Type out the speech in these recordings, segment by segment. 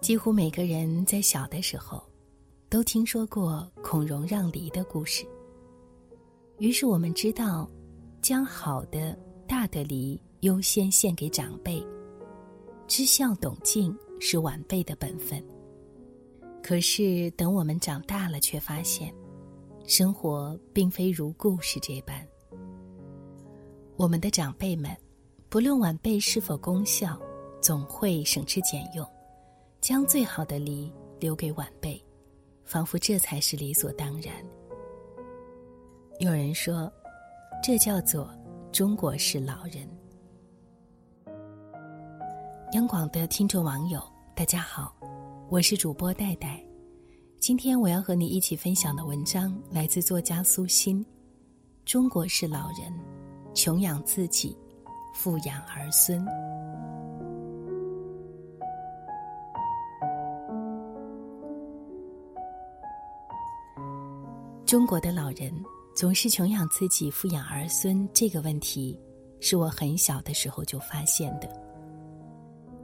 几乎每个人在小的时候，都听说过孔融让梨的故事。于是我们知道，将好的大的梨优先献给长辈，知孝懂敬是晚辈的本分。可是等我们长大了，却发现，生活并非如故事这般。我们的长辈们，不论晚辈是否功孝，总会省吃俭用。将最好的梨留给晚辈，仿佛这才是理所当然。有人说，这叫做中国式老人。央广的听众网友，大家好，我是主播戴戴。今天我要和你一起分享的文章来自作家苏欣。中国式老人，穷养自己，富养儿孙。中国的老人总是穷养自己、富养儿孙，这个问题是我很小的时候就发现的。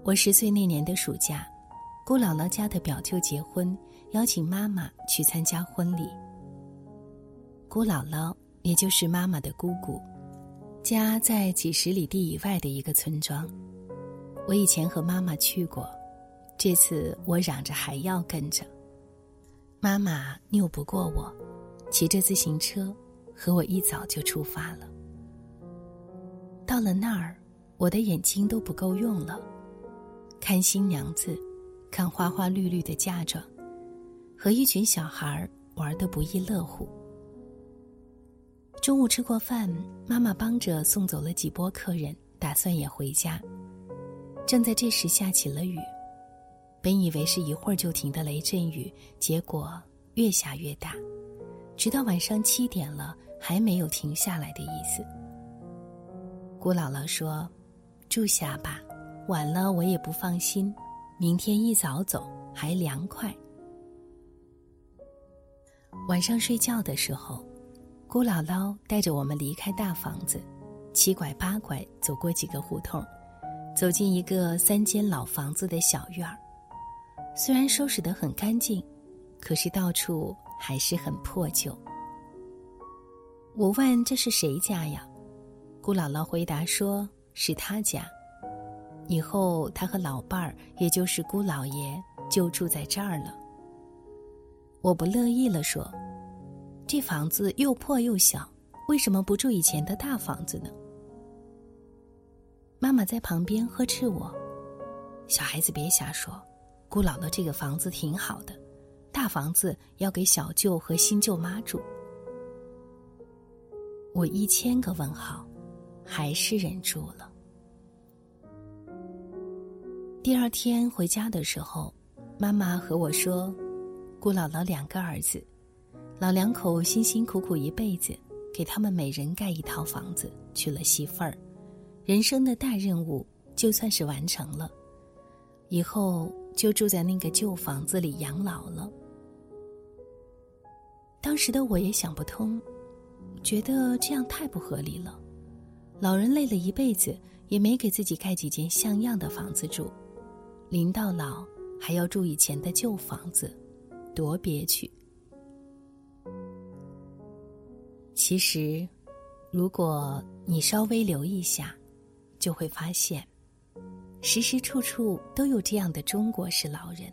我十岁那年的暑假，姑姥姥家的表舅结婚，邀请妈妈去参加婚礼。姑姥姥也就是妈妈的姑姑，家在几十里地以外的一个村庄。我以前和妈妈去过，这次我嚷着还要跟着，妈妈拗不过我。骑着自行车，和我一早就出发了。到了那儿，我的眼睛都不够用了，看新娘子，看花花绿绿的嫁妆，和一群小孩玩得不亦乐乎。中午吃过饭，妈妈帮着送走了几波客人，打算也回家。正在这时，下起了雨。本以为是一会儿就停的雷阵雨，结果越下越大。直到晚上七点了，还没有停下来的意思。姑姥姥说：“住下吧，晚了我也不放心。明天一早走还凉快。”晚上睡觉的时候，姑姥姥带着我们离开大房子，七拐八拐走过几个胡同，走进一个三间老房子的小院儿。虽然收拾得很干净，可是到处……还是很破旧。我问这是谁家呀？姑姥姥回答说是他家。以后他和老伴儿，也就是姑老爷，就住在这儿了。我不乐意了，说：“这房子又破又小，为什么不住以前的大房子呢？”妈妈在旁边呵斥我：“小孩子别瞎说，姑姥姥这个房子挺好的。”大房子要给小舅和新舅妈住，我一千个问号，还是忍住了。第二天回家的时候，妈妈和我说：“姑姥姥两个儿子，老两口辛辛苦苦一辈子，给他们每人盖一套房子，娶了媳妇儿，人生的大任务就算是完成了，以后就住在那个旧房子里养老了。”当时的我也想不通，觉得这样太不合理了。老人累了一辈子，也没给自己盖几间像样的房子住，临到老还要住以前的旧房子，多憋屈。其实，如果你稍微留意下，就会发现，时时处处都有这样的中国式老人，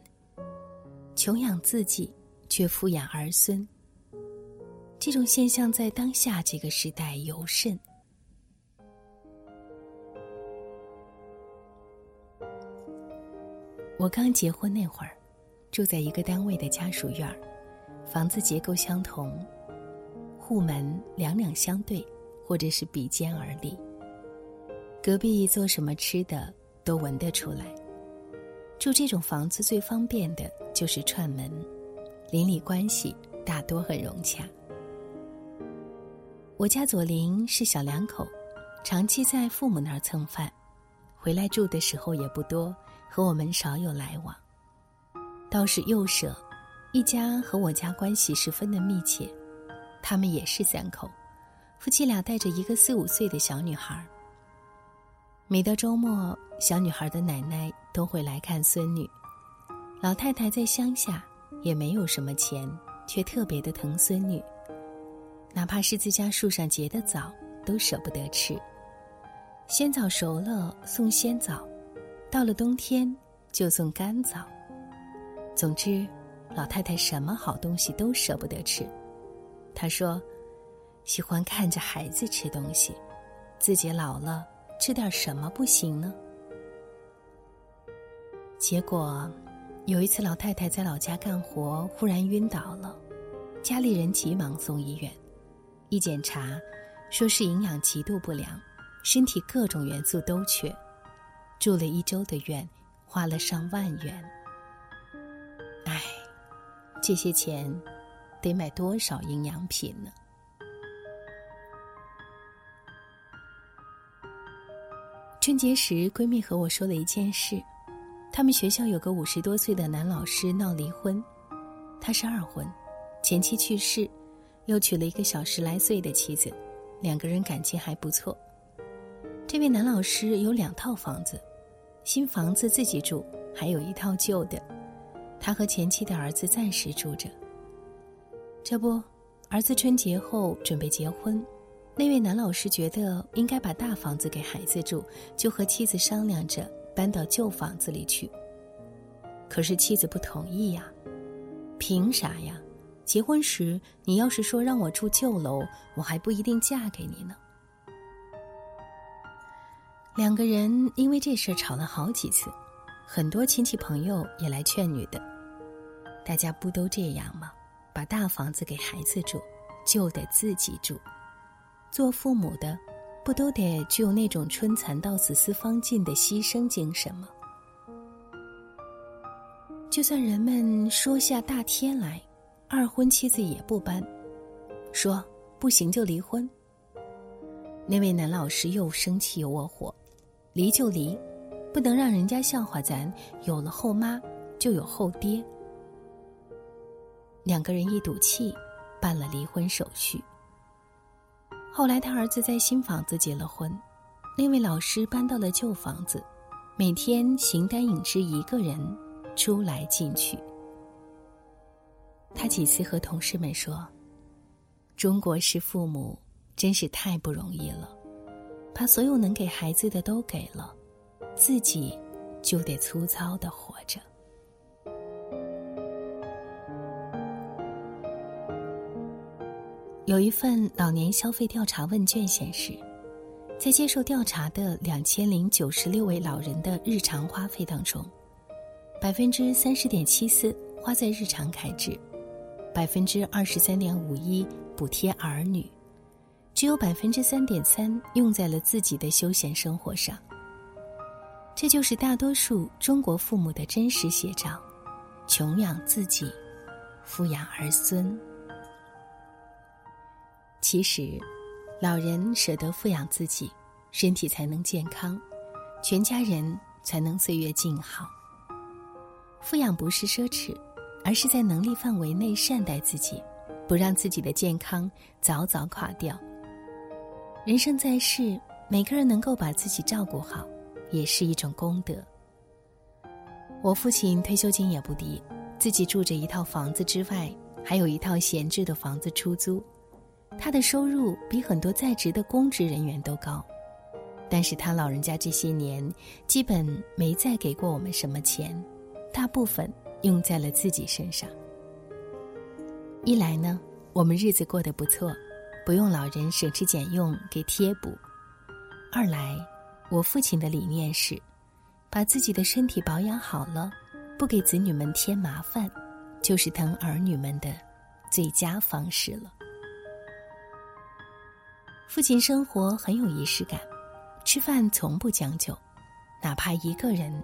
穷养自己，却富养儿孙。这种现象在当下这个时代尤甚。我刚结婚那会儿，住在一个单位的家属院儿，房子结构相同，户门两两相对，或者是比肩而立。隔壁做什么吃的都闻得出来。住这种房子最方便的就是串门，邻里关系大多很融洽。我家左邻是小两口，长期在父母那儿蹭饭，回来住的时候也不多，和我们少有来往。倒是右舍一家和我家关系十分的密切，他们也是三口，夫妻俩带着一个四五岁的小女孩。每到周末，小女孩的奶奶都会来看孙女。老太太在乡下，也没有什么钱，却特别的疼孙女。哪怕是自家树上结的枣，都舍不得吃。鲜枣熟了送鲜枣，到了冬天就送干枣。总之，老太太什么好东西都舍不得吃。她说：“喜欢看着孩子吃东西，自己老了吃点什么不行呢？”结果。有一次，老太太在老家干活，忽然晕倒了，家里人急忙送医院，一检查，说是营养极度不良，身体各种元素都缺，住了一周的院，花了上万元。唉，这些钱得买多少营养品呢？春节时，闺蜜和我说了一件事。他们学校有个五十多岁的男老师闹离婚，他是二婚，前妻去世，又娶了一个小十来岁的妻子，两个人感情还不错。这位男老师有两套房子，新房子自己住，还有一套旧的，他和前妻的儿子暂时住着。这不，儿子春节后准备结婚，那位男老师觉得应该把大房子给孩子住，就和妻子商量着。搬到旧房子里去。可是妻子不同意呀，凭啥呀？结婚时你要是说让我住旧楼，我还不一定嫁给你呢。两个人因为这事吵了好几次，很多亲戚朋友也来劝女的。大家不都这样吗？把大房子给孩子住，就得自己住。做父母的。不都得具有那种春蚕到死丝方尽的牺牲精神吗？就算人们说下大天来，二婚妻子也不搬，说不行就离婚。那位男老师又生气又窝火，离就离，不能让人家笑话咱有了后妈就有后爹。两个人一赌气，办了离婚手续。后来，他儿子在新房子结了婚，那位老师搬到了旧房子，每天形单影只一个人出来进去。他几次和同事们说：“中国式父母真是太不容易了，把所有能给孩子的都给了，自己就得粗糙的活着。”有一份老年消费调查问卷显示，在接受调查的两千零九十六位老人的日常花费当中，百分之三十点七四花在日常开支，百分之二十三点五一补贴儿女，只有百分之三点三用在了自己的休闲生活上。这就是大多数中国父母的真实写照：穷养自己，富养儿孙。其实，老人舍得富养自己，身体才能健康，全家人才能岁月静好。富养不是奢侈，而是在能力范围内善待自己，不让自己的健康早早垮掉。人生在世，每个人能够把自己照顾好，也是一种功德。我父亲退休金也不低，自己住着一套房子之外，还有一套闲置的房子出租。他的收入比很多在职的公职人员都高，但是他老人家这些年基本没再给过我们什么钱，大部分用在了自己身上。一来呢，我们日子过得不错，不用老人省吃俭用给贴补；二来，我父亲的理念是，把自己的身体保养好了，不给子女们添麻烦，就是疼儿女们的最佳方式了。父亲生活很有仪式感，吃饭从不将就，哪怕一个人，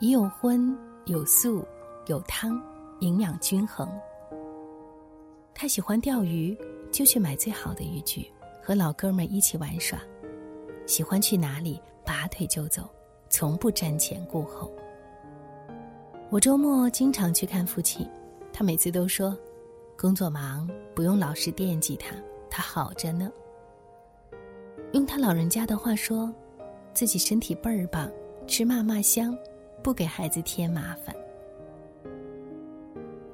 也有荤有素有汤，营养均衡。他喜欢钓鱼，就去买最好的渔具，和老哥们一起玩耍。喜欢去哪里，拔腿就走，从不瞻前顾后。我周末经常去看父亲，他每次都说，工作忙，不用老是惦记他，他好着呢。用他老人家的话说：“自己身体倍儿棒，吃嘛嘛香，不给孩子添麻烦。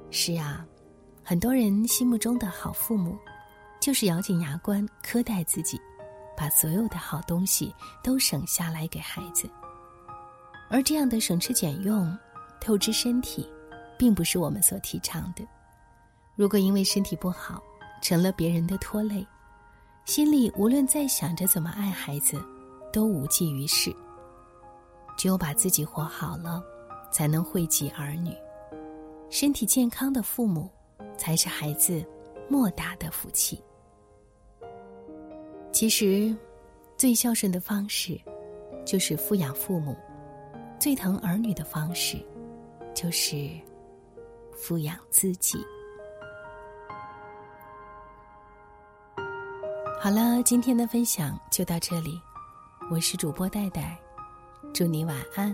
是啊，很多人心目中的好父母，就是咬紧牙关苛待自己，把所有的好东西都省下来给孩子。而这样的省吃俭用、透支身体，并不是我们所提倡的。如果因为身体不好，成了别人的拖累，心里无论再想着怎么爱孩子，都无济于事。只有把自己活好了，才能惠及儿女。身体健康的父母，才是孩子莫大的福气。其实，最孝顺的方式，就是富养父母；最疼儿女的方式，就是富养自己。好了，今天的分享就到这里，我是主播戴戴，祝你晚安。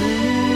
只